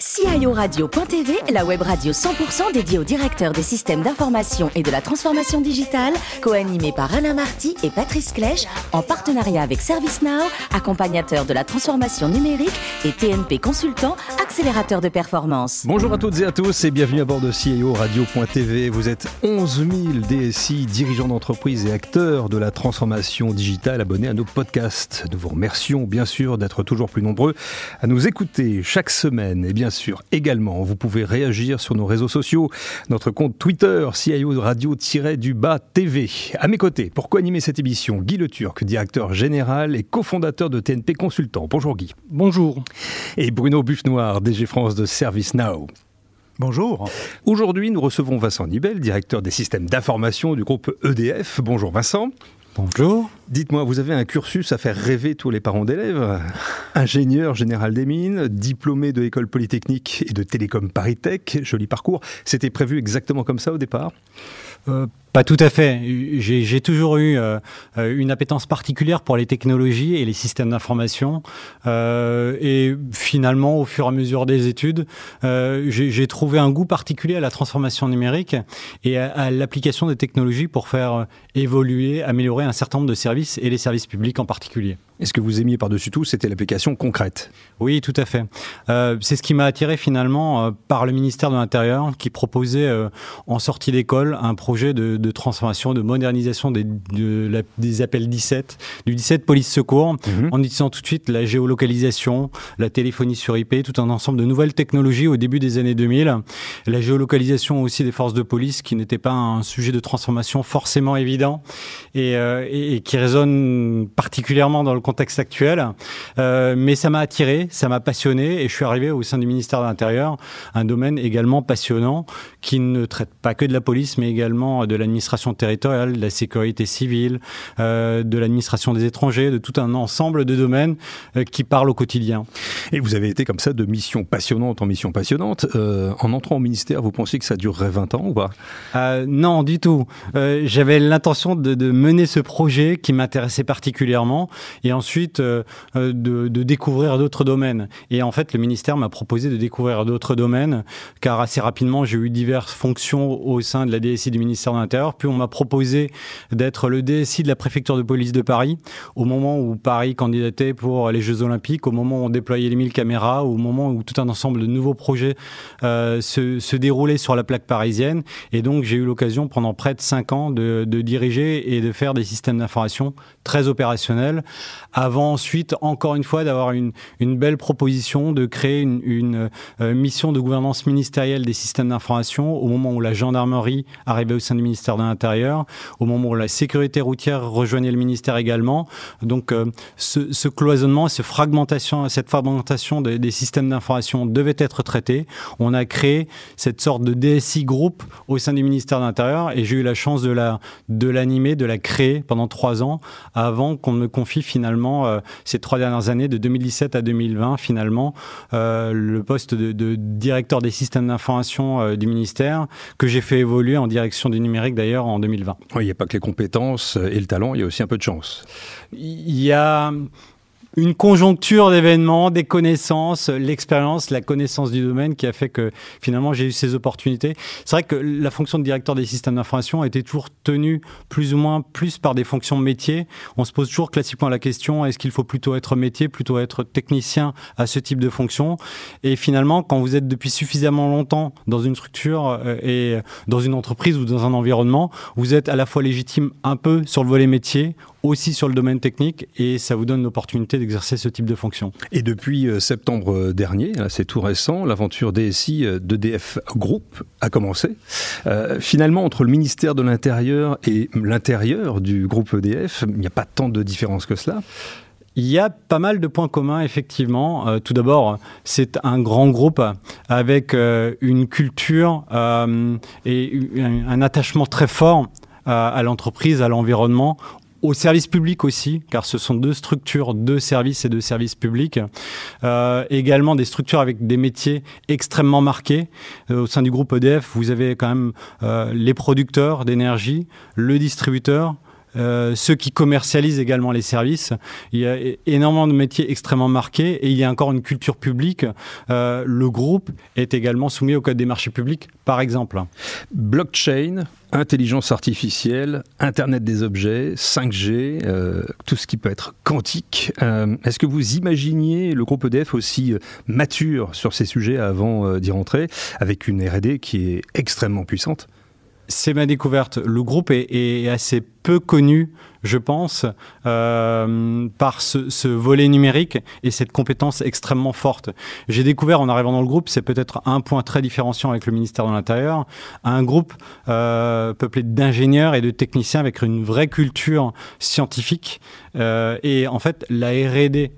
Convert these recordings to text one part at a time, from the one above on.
CIORadio.tv, la web radio 100% dédiée aux directeurs des systèmes d'information et de la transformation digitale, co-animée par Alain Marty et Patrice Clèche, en partenariat avec ServiceNow, accompagnateur de la transformation numérique et TNP Consultant, accélérateur de performance. Bonjour à toutes et à tous et bienvenue à bord de CIO Radio.tv. Vous êtes 11 000 DSI, dirigeants d'entreprise et acteurs de la transformation digitale abonnés à nos podcasts. Nous vous remercions bien sûr d'être toujours plus nombreux à nous écouter chaque semaine. Et bien sûr également, vous pouvez réagir sur nos réseaux sociaux, notre compte Twitter, CIO Radio-du-Bas TV. À mes côtés, pour co-animer cette émission, Guy Le Turc, directeur général et cofondateur de TNP Consultant. Bonjour Guy. Bonjour. Et Bruno Buffnoir, DG France de ServiceNow. Bonjour. Aujourd'hui, nous recevons Vincent Nibel, directeur des systèmes d'information du groupe EDF. Bonjour Vincent. Bonjour. Dites-moi, vous avez un cursus à faire rêver tous les parents d'élèves? Ingénieur général des mines, diplômé de l'école polytechnique et de Télécom Paris Tech, joli parcours. C'était prévu exactement comme ça au départ? Pas tout à fait. J'ai toujours eu euh, une appétence particulière pour les technologies et les systèmes d'information. Euh, et finalement, au fur et à mesure des études, euh, j'ai trouvé un goût particulier à la transformation numérique et à l'application des technologies pour faire évoluer, améliorer un certain nombre de services et les services publics en particulier. Et ce que vous aimiez par-dessus tout, c'était l'application concrète. Oui, tout à fait. Euh, c'est ce qui m'a attiré finalement euh, par le ministère de l'Intérieur qui proposait euh, en sortie d'école un projet de, de, transformation, de modernisation des, de la, des appels 17, du 17 police secours, mmh. en utilisant tout de suite la géolocalisation, la téléphonie sur IP, tout un ensemble de nouvelles technologies au début des années 2000. La géolocalisation aussi des forces de police qui n'était pas un sujet de transformation forcément évident et, et, et qui résonne particulièrement dans le contexte actuel. Euh, mais ça m'a attiré, ça m'a passionné et je suis arrivé au sein du ministère de l'Intérieur, un domaine également passionnant qui ne traite pas que de la police, mais également de l'administration territoriale, de la sécurité civile, euh, de l'administration des étrangers, de tout un ensemble de domaines euh, qui parlent au quotidien. Et vous avez été comme ça de mission passionnante en mission passionnante. En entrant au ministère, vous pensiez que ça durerait 20 ans ou pas? Non, du tout. J'avais l'intention de, de, mener ce projet qui m'intéressait particulièrement et ensuite euh, de, de, découvrir d'autres domaines. Et en fait, le ministère m'a proposé de découvrir d'autres domaines, car assez rapidement, j'ai eu diverses fonctions au sein de la DSI du ministère de l'Intérieur. Puis on m'a proposé d'être le DSI de la préfecture de police de Paris, au moment où Paris candidatait pour les Jeux Olympiques, au moment où on déployait les 1000 caméras, au moment où tout un ensemble de nouveaux projets euh, se, se déroulaient sur la plaque parisienne. Et donc, j'ai eu l'occasion pendant près de 5 ans de, de diriger et de faire des systèmes d'information très opérationnels avant ensuite, encore une fois, d'avoir une, une, belle proposition de créer une, une euh, mission de gouvernance ministérielle des systèmes d'information au moment où la gendarmerie arrivait au sein du ministère de l'Intérieur, au moment où la sécurité routière rejoignait le ministère également. Donc, euh, ce, ce, cloisonnement, ce fragmentation, cette fragmentation des, des systèmes d'information devait être traité. On a créé cette sorte de DSI groupe au sein du ministère de l'Intérieur et j'ai eu la chance de la de l'animer, de la créer pendant trois ans avant qu'on me confie finalement finalement euh, ces trois dernières années, de 2017 à 2020, finalement, euh, le poste de, de, directeur des systèmes d'information euh, du ministère, que j'ai fait évoluer en direction du numérique d'ailleurs en 2020. Oui, il n'y a pas que les compétences et le talent, il y a aussi un peu de chance. Il y a une conjoncture d'événements, des connaissances, l'expérience, la connaissance du domaine qui a fait que finalement j'ai eu ces opportunités. C'est vrai que la fonction de directeur des systèmes d'information a été toujours tenue plus ou moins plus par des fonctions métiers. On se pose toujours classiquement la question est-ce qu'il faut plutôt être métier, plutôt être technicien à ce type de fonction? Et finalement, quand vous êtes depuis suffisamment longtemps dans une structure euh, et dans une entreprise ou dans un environnement, vous êtes à la fois légitime un peu sur le volet métier, aussi sur le domaine technique et ça vous donne l'opportunité d'exercer ce type de fonction. Et depuis euh, septembre dernier, c'est tout récent, l'aventure DSI d'EDF Group a commencé. Euh, finalement, entre le ministère de l'Intérieur et l'intérieur du groupe EDF, il n'y a pas tant de différence que cela. Il y a pas mal de points communs, effectivement. Euh, tout d'abord, c'est un grand groupe avec euh, une culture euh, et un, attachement très fort à l'entreprise, à l'environnement au service public aussi, car ce sont deux structures de services et de services publics. Euh, également des structures avec des métiers extrêmement marqués. Euh, au sein du groupe EDF, vous avez quand même euh, les producteurs d'énergie, le distributeur, euh, ceux qui commercialisent également les services. Il y a énormément de métiers extrêmement marqués et il y a encore une culture publique. Euh, le groupe est également soumis au code des marchés publics, par exemple. Blockchain, intelligence artificielle, Internet des objets, 5G, euh, tout ce qui peut être quantique. Est-ce que vous imaginiez le groupe EDF aussi mature sur ces sujets avant d'y rentrer, avec une RD qui est extrêmement puissante? C'est ma découverte. Le groupe est, assez peu connu, je pense, euh, par ce, volet numérique et cette compétence extrêmement forte. J'ai découvert en arrivant dans le groupe, c'est peut-être un point très différenciant avec le ministère de l'Intérieur, un groupe euh, peuplé d'ingénieurs et de techniciens avec une vraie culture scientifique. Euh, et en fait, la R&D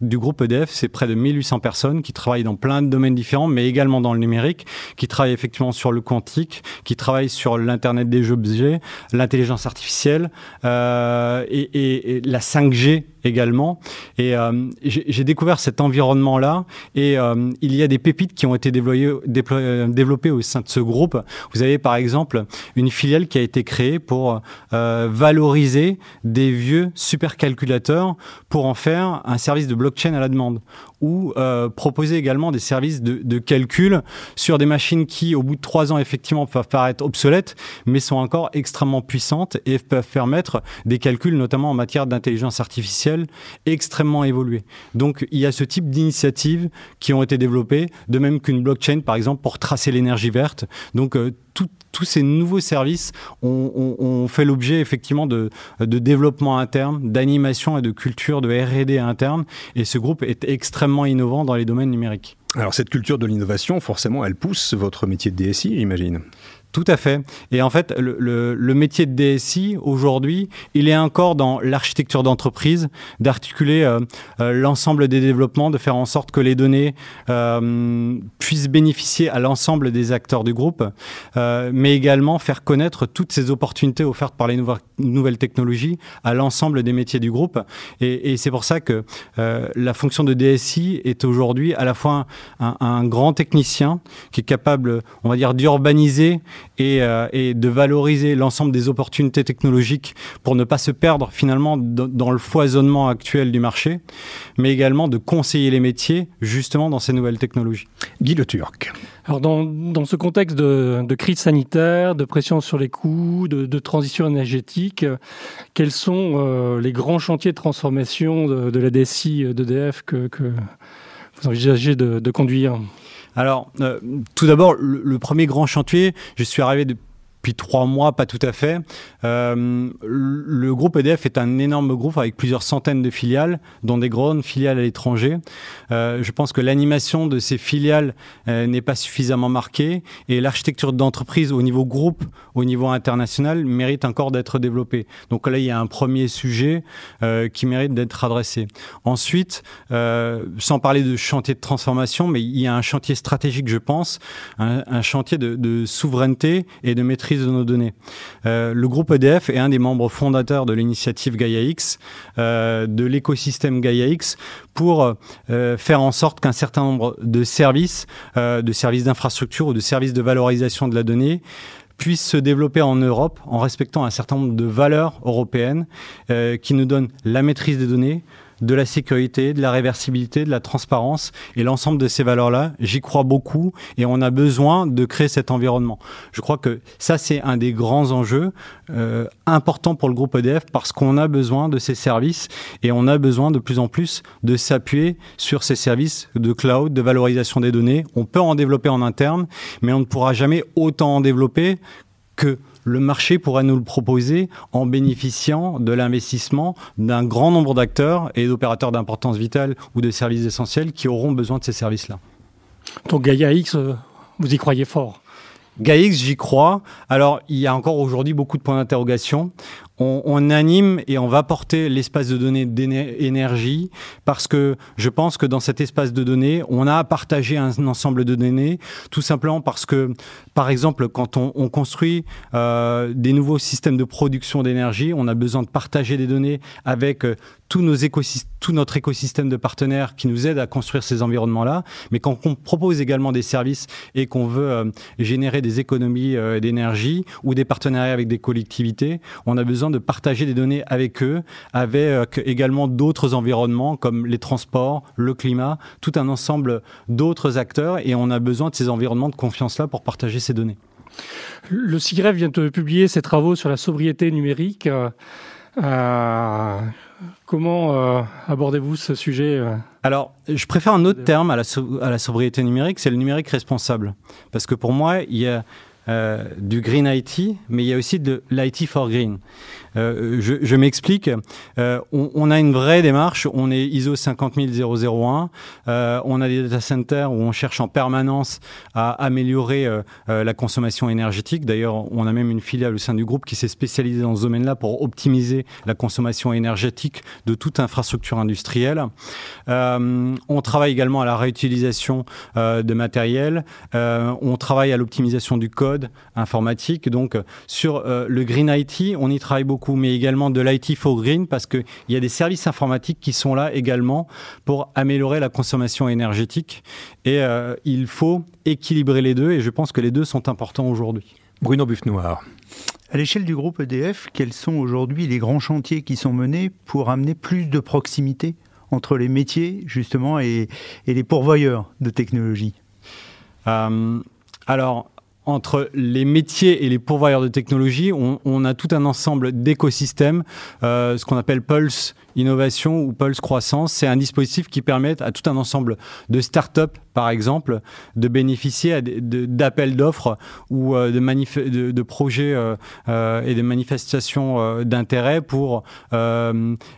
du groupe EDF, c'est près de 1800 personnes qui travaillent dans plein de domaines différents, mais également dans le numérique, qui travaillent effectivement sur le quantique, qui travaillent sur l'Internet des objets, l'intelligence artificielle euh, et, et, la 5G également. Et euh, j'ai découvert cet environnement-là et euh, il y a des pépites qui ont été euh, développées au sein de ce groupe. Vous avez par exemple une filiale qui a été créée pour valoriser des vieux supercalculateurs pour en faire un service de blockchain à la demande ou proposer également des services de, de, calcul sur des machines qui, au bout de trois ans, effectivement, peuvent paraître obsolètes, mais sont encore extrêmement puissantes et peuvent permettre des calculs, notamment en matière d'intelligence artificielle extrêmement évolué. Donc il y a ce type d'initiatives qui ont été développées, de même qu'une blockchain par exemple pour tracer l'énergie verte. Donc euh, tous ces nouveaux services ont, fait l'objet effectivement de, de, développement interne, d'animation et de culture de R&D interne. Et ce groupe est extrêmement innovant dans les domaines numériques. Alors cette culture de l'innovation, forcément, elle pousse votre métier de DSI, j'imagine? Tout à fait. Et en fait, le, le, métier de DSI, aujourd'hui, il est encore dans l'architecture d'entreprise, d'articuler euh, euh, l'ensemble des développements, de faire en sorte que les données euh, puissent bénéficier à l'ensemble des acteurs du groupe, mais également faire connaître toutes ces opportunités offertes par les nouvelles technologies à l'ensemble des métiers du groupe. Et, et c'est pour ça que la fonction de DSI est aujourd'hui à la fois un, un grand technicien qui est capable, on va dire, d'urbaniser euh, et, de valoriser l'ensemble des opportunités technologiques pour ne pas se perdre finalement dans le foisonnement actuel du marché, mais également de conseiller les métiers justement dans ces nouvelles technologies. Guy Le Turc. Alors dans, dans ce contexte de, de, crise sanitaire, de pression sur les coûts, de, de transition énergétique, quels sont euh, les grands chantiers de transformation de, de la DSI d'EDF que, que vous envisagez de, conduire? Alors, euh, tout d'abord, le, premier grand chantier, je suis arrivé de, depuis trois mois, pas tout à fait. Euh, le groupe EDF est un énorme groupe avec plusieurs centaines de filiales, dont des grandes filiales à l'étranger. Euh, je pense que l'animation de ces filiales euh, n'est pas suffisamment marquée et l'architecture d'entreprise au niveau groupe, au niveau international, mérite encore d'être développée. Donc là, il y a un premier sujet qui mérite d'être adressé. Ensuite, sans parler de chantier de transformation, mais il y a un chantier stratégique, je pense, un, un chantier de, de souveraineté et de maîtrise de nos données. Euh, le groupe EDF est un des membres fondateurs de l'initiative GaiaX, euh, de l'écosystème GaiaX, pour euh, faire en sorte qu'un certain nombre de services, de services d'infrastructure ou de services de valorisation de la donnée, puissent se développer en Europe en respectant un certain nombre de valeurs européennes qui nous donnent la maîtrise des données, de la sécurité, de la réversibilité, de la transparence et l'ensemble de ces valeurs-là, j'y crois beaucoup et on a besoin de créer cet environnement. Je crois que ça, c'est un des grands enjeux euh, importants pour le groupe EDF parce qu'on a besoin de ces services et on a besoin de plus en plus de s'appuyer sur ces services de cloud, de valorisation des données. On peut en développer en interne, mais on ne pourra jamais autant en développer que le marché pourrait nous le proposer en bénéficiant de l'investissement d'un grand nombre d'acteurs et d'opérateurs d'importance vitale ou de services essentiels qui auront besoin de ces services-là. Donc Gaia X, euh, vous y croyez fort? GAIX, j'y crois. Alors, il y a encore aujourd'hui beaucoup de points d'interrogation on, anime et on va porter l'espace de données d'énergie parce que je pense que dans cet espace de données, on a à partager un ensemble de données, tout simplement parce que, par exemple, quand on, construit euh, des nouveaux systèmes de production d'énergie, on a besoin de partager des données avec euh, tout notre écosystème de partenaires qui nous aident à construire ces environnements-là. Mais quand on propose également des services et qu'on veut euh, générer des économies d'énergie ou des partenariats avec des collectivités, on a besoin besoin de partager des données avec eux, avec également d'autres environnements comme les transports, le climat, tout un ensemble d'autres acteurs et on a besoin de ces environnements de confiance-là pour partager ces données. Le CIGREF vient de publier ses travaux sur la sobriété numérique. Euh, comment euh, abordez-vous ce sujet euh? Alors, je préfère un autre terme à la, à la sobriété numérique, c'est le numérique responsable. Parce que pour moi, il y a du green IT, mais il y a aussi de l'IT for green. Euh, je, m'explique. Euh, on, on, a une vraie démarche. On est ISO 50001. Euh, on a des data centers où on cherche en permanence à améliorer euh, euh, la consommation énergétique. D'ailleurs, on a même une filiale au sein du groupe qui s'est spécialisée dans ce domaine-là pour optimiser la consommation énergétique de toute infrastructure industrielle. on travaille également à la réutilisation de matériel. on travaille à l'optimisation du code informatique. Donc, sur le Green IT, on y travaille beaucoup mais également de l'IT for Green, parce qu'il y a des services informatiques qui sont là également pour améliorer la consommation énergétique. Et euh, il faut équilibrer les deux, et je pense que les deux sont importants aujourd'hui. Bruno Buffnoir. À l'échelle du groupe EDF, quels sont aujourd'hui les grands chantiers qui sont menés pour amener plus de proximité entre les métiers, justement, et, les pourvoyeurs de technologie? Euh, alors, entre les métiers et les pourvoyeurs de technologie, on, a tout un ensemble d'écosystèmes, euh, ce qu'on appelle Pulse Innovation ou Pulse Croissance. C'est un dispositif qui permet à tout un ensemble de start-up, par exemple, de bénéficier d'appels d'offres ou euh, de, projets euh, et de manifestations d'intérêt pour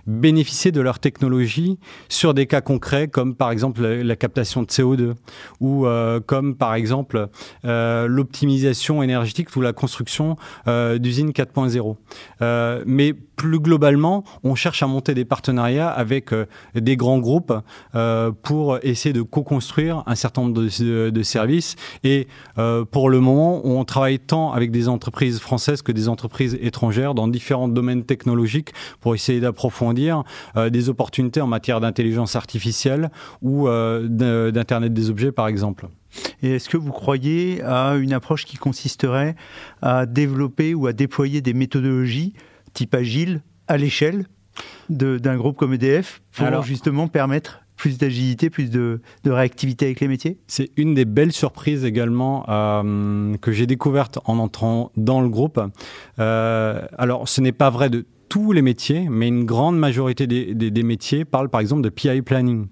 bénéficier de leur technologie sur des cas concrets comme par exemple la, captation de CO2 ou comme par exemple l'optimisation énergétique ou la construction d'usines 4.0. mais plus globalement, on cherche à monter des partenariats avec euh, des grands groupes euh, pour essayer de co-construire un certain nombre de, services. Et euh, pour le moment, on travaille tant avec des entreprises françaises que des entreprises étrangères dans différents domaines technologiques pour essayer d'approfondir des opportunités en matière d'intelligence artificielle ou d'Internet des objets, par exemple. Et est-ce que vous croyez à une approche qui consisterait à développer ou à déployer des méthodologies type agile à l'échelle d'un groupe comme EDF pour justement permettre plus d'agilité, plus de, réactivité avec les métiers? C'est une des belles surprises également euh, que j'ai découvertes en entrant dans le groupe. Euh, alors, ce n'est pas vrai de tous les métiers, mais une grande majorité des, des métiers parlent par exemple de PI planning.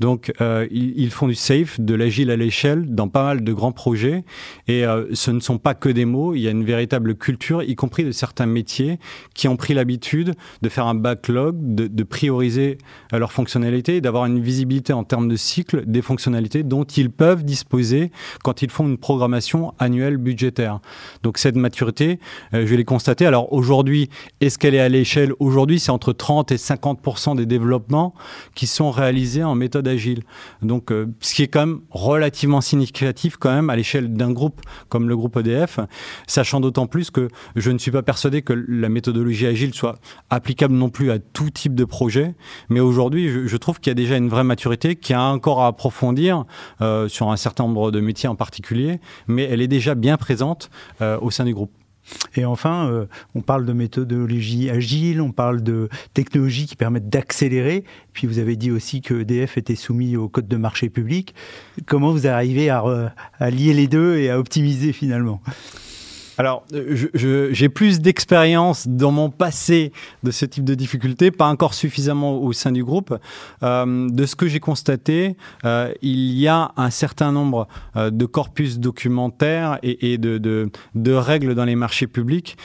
Donc, euh, ils, font du safe, de l'agile à l'échelle dans pas mal de grands projets. Et euh, ce ne sont pas que des mots. Il y a une véritable culture, y compris de certains métiers, qui ont pris l'habitude de faire un backlog, de, de prioriser euh, leurs fonctionnalités d'avoir une visibilité en termes de cycle des fonctionnalités dont ils peuvent disposer quand ils font une programmation annuelle budgétaire. Donc, cette maturité, euh, je l'ai constaté. Alors, aujourd'hui, est-ce qu'elle est à l'échelle? Aujourd'hui, c'est entre 30 et 50% des développements qui sont réalisés en méthode agile. Donc, euh, ce qui est quand même relativement significatif quand même à l'échelle d'un groupe comme le groupe EDF, sachant d'autant plus que je ne suis pas persuadé que la méthodologie agile soit applicable non plus à tout type de projet. Mais aujourd'hui, je, trouve qu'il y a déjà une vraie maturité qui a encore à approfondir euh, sur un certain nombre de métiers en particulier, mais elle est déjà bien présente euh, au sein du groupe. Et enfin, euh, on parle de méthodologie agile, on parle de technologies qui permettent d'accélérer. Puis vous avez dit aussi que EDF était soumis au code de marché public. Comment vous arrivez à, à lier les deux et à optimiser finalement? Alors, j'ai plus d'expérience dans mon passé de ce type de difficultés, pas encore suffisamment au sein du groupe. Euh, de ce que j'ai constaté, euh, il y a un certain nombre euh, de corpus documentaires et, de, de, règles dans les marchés publics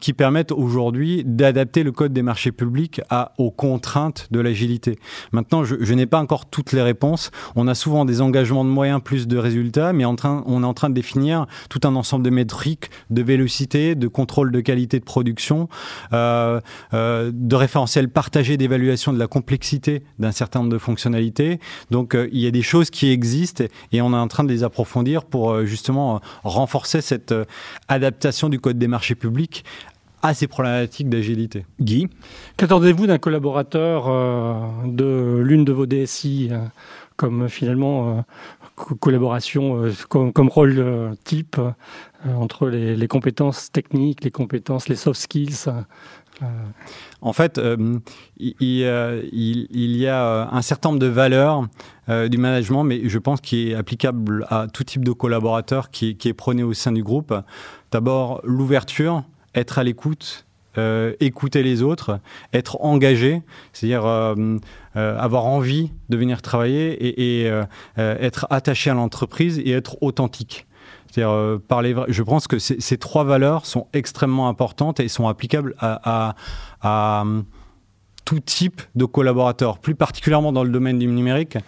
qui permettent aujourd'hui d'adapter le code des marchés publics aux contraintes de l'agilité. Maintenant, je, je n'ai pas encore toutes les réponses. On a souvent des engagements de moyens plus de résultats, mais en train, on est en train de définir tout un ensemble de métriques de vélocité, de contrôle de qualité de production, euh, euh, de référentiels partagés d'évaluation de la complexité d'un certain nombre de fonctionnalités. Donc euh, il y a des choses qui existent et on est en train de les approfondir pour justement renforcer cette adaptation du code des marchés publics à ces problématiques d'agilité. Guy? Qu'attendez-vous d'un collaborateur de l'une de vos DSI comme finalement collaboration comme, rôle type entre les, compétences techniques, les compétences, les soft skills. En fait, il, il, y a un certain nombre de valeurs du management, mais je pense qu'il est applicable à tout type de collaborateur qui, qui est prôné au sein du groupe. D'abord, l'ouverture, être à l'écoute, euh, écouter les autres, être engagé, c'est-à-dire euh, euh, avoir envie de venir travailler et, être attaché à l'entreprise et être authentique. C'est-à-dire. Je pense que ces trois valeurs sont extrêmement importantes et sont applicables à, tout type de collaborateurs, plus particulièrement dans le domaine du numérique.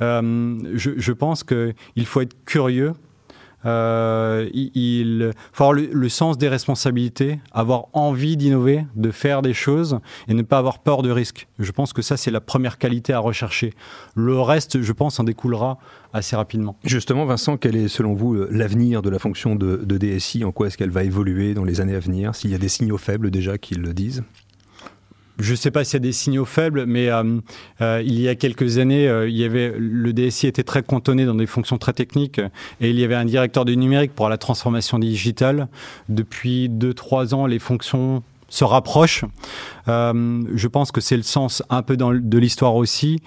je pense qu'il faut être curieux euh, il faut avoir le, sens des responsabilités, avoir envie d'innover, de faire des choses et ne pas avoir peur de risque. Je pense que ça, c'est la première qualité à rechercher. Le reste, je pense, en découlera assez rapidement. Justement, Vincent, quel est selon vous l'avenir de la fonction de, de DSI En quoi est-ce qu'elle va évoluer dans les années à venir? S'il y a des signaux faibles déjà qui le disent? Je ne sais pas s'il y a des signaux faibles, mais euh, euh, il y a quelques années, euh, il y avait, le DSI était très cantonné dans des fonctions très techniques et il y avait un directeur du numérique pour la transformation digitale. Depuis 2-3 ans, les fonctions se rapprochent. je pense que c'est le sens un peu dans, de l'histoire aussi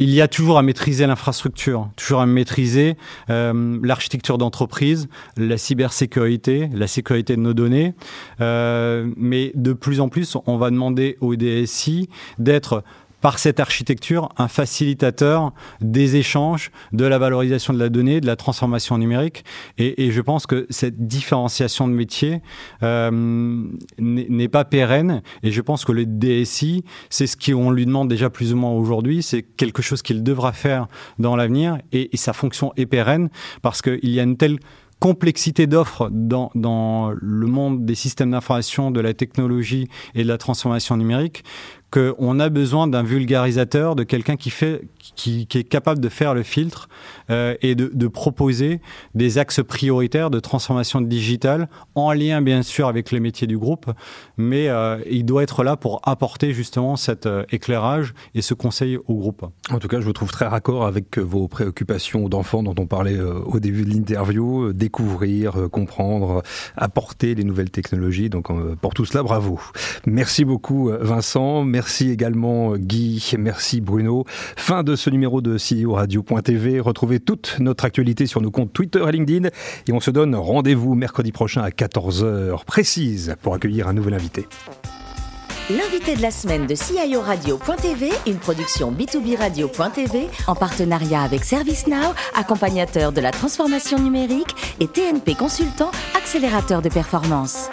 il y a toujours à maîtriser l'infrastructure, toujours à maîtriser euh, l'architecture d'entreprise, la cybersécurité, la sécurité de nos données. Euh, mais de plus en plus, on va demander au DSI d'être par cette architecture un facilitateur des échanges, de la valorisation de la donnée, de la transformation numérique. Et, je pense que cette différenciation de métier euh, n'est pas pérenne. Et je pense que le DSI, c'est ce qu'on lui demande déjà plus ou moins aujourd'hui. C'est quelque chose qu'il devra faire dans l'avenir. Et, et sa fonction est pérenne parce qu'il y a une telle complexité d'offres dans, dans, le monde des systèmes d'information, de la technologie et de la transformation numérique, qu'on a besoin d'un vulgarisateur, de quelqu'un qui, fait, qui, est capable de faire le filtre euh, et de, proposer des axes prioritaires de transformation digitale en lien bien sûr avec les métiers du groupe, mais euh, il doit être là pour apporter justement cet euh, éclairage et ce conseil au groupe. En tout cas, je vous trouve très raccord avec vos préoccupations d'enfants dont on parlait au début de l'interview, découvrir, comprendre, apporter les nouvelles technologies. Donc pour tout cela, bravo. Merci beaucoup Vincent. Merci également Guy, merci Bruno. Fin de ce numéro de CEO Radio.tv. Retrouvez toute notre actualité sur nos comptes Twitter et LinkedIn. Et on se donne rendez-vous mercredi prochain à 14h précise pour accueillir un nouvel invité. L'invité de la semaine de CIO Radio.tv, une production B2B Radio.tv en partenariat avec ServiceNow, accompagnateur de la transformation numérique et TNP Consultant, accélérateur de performance.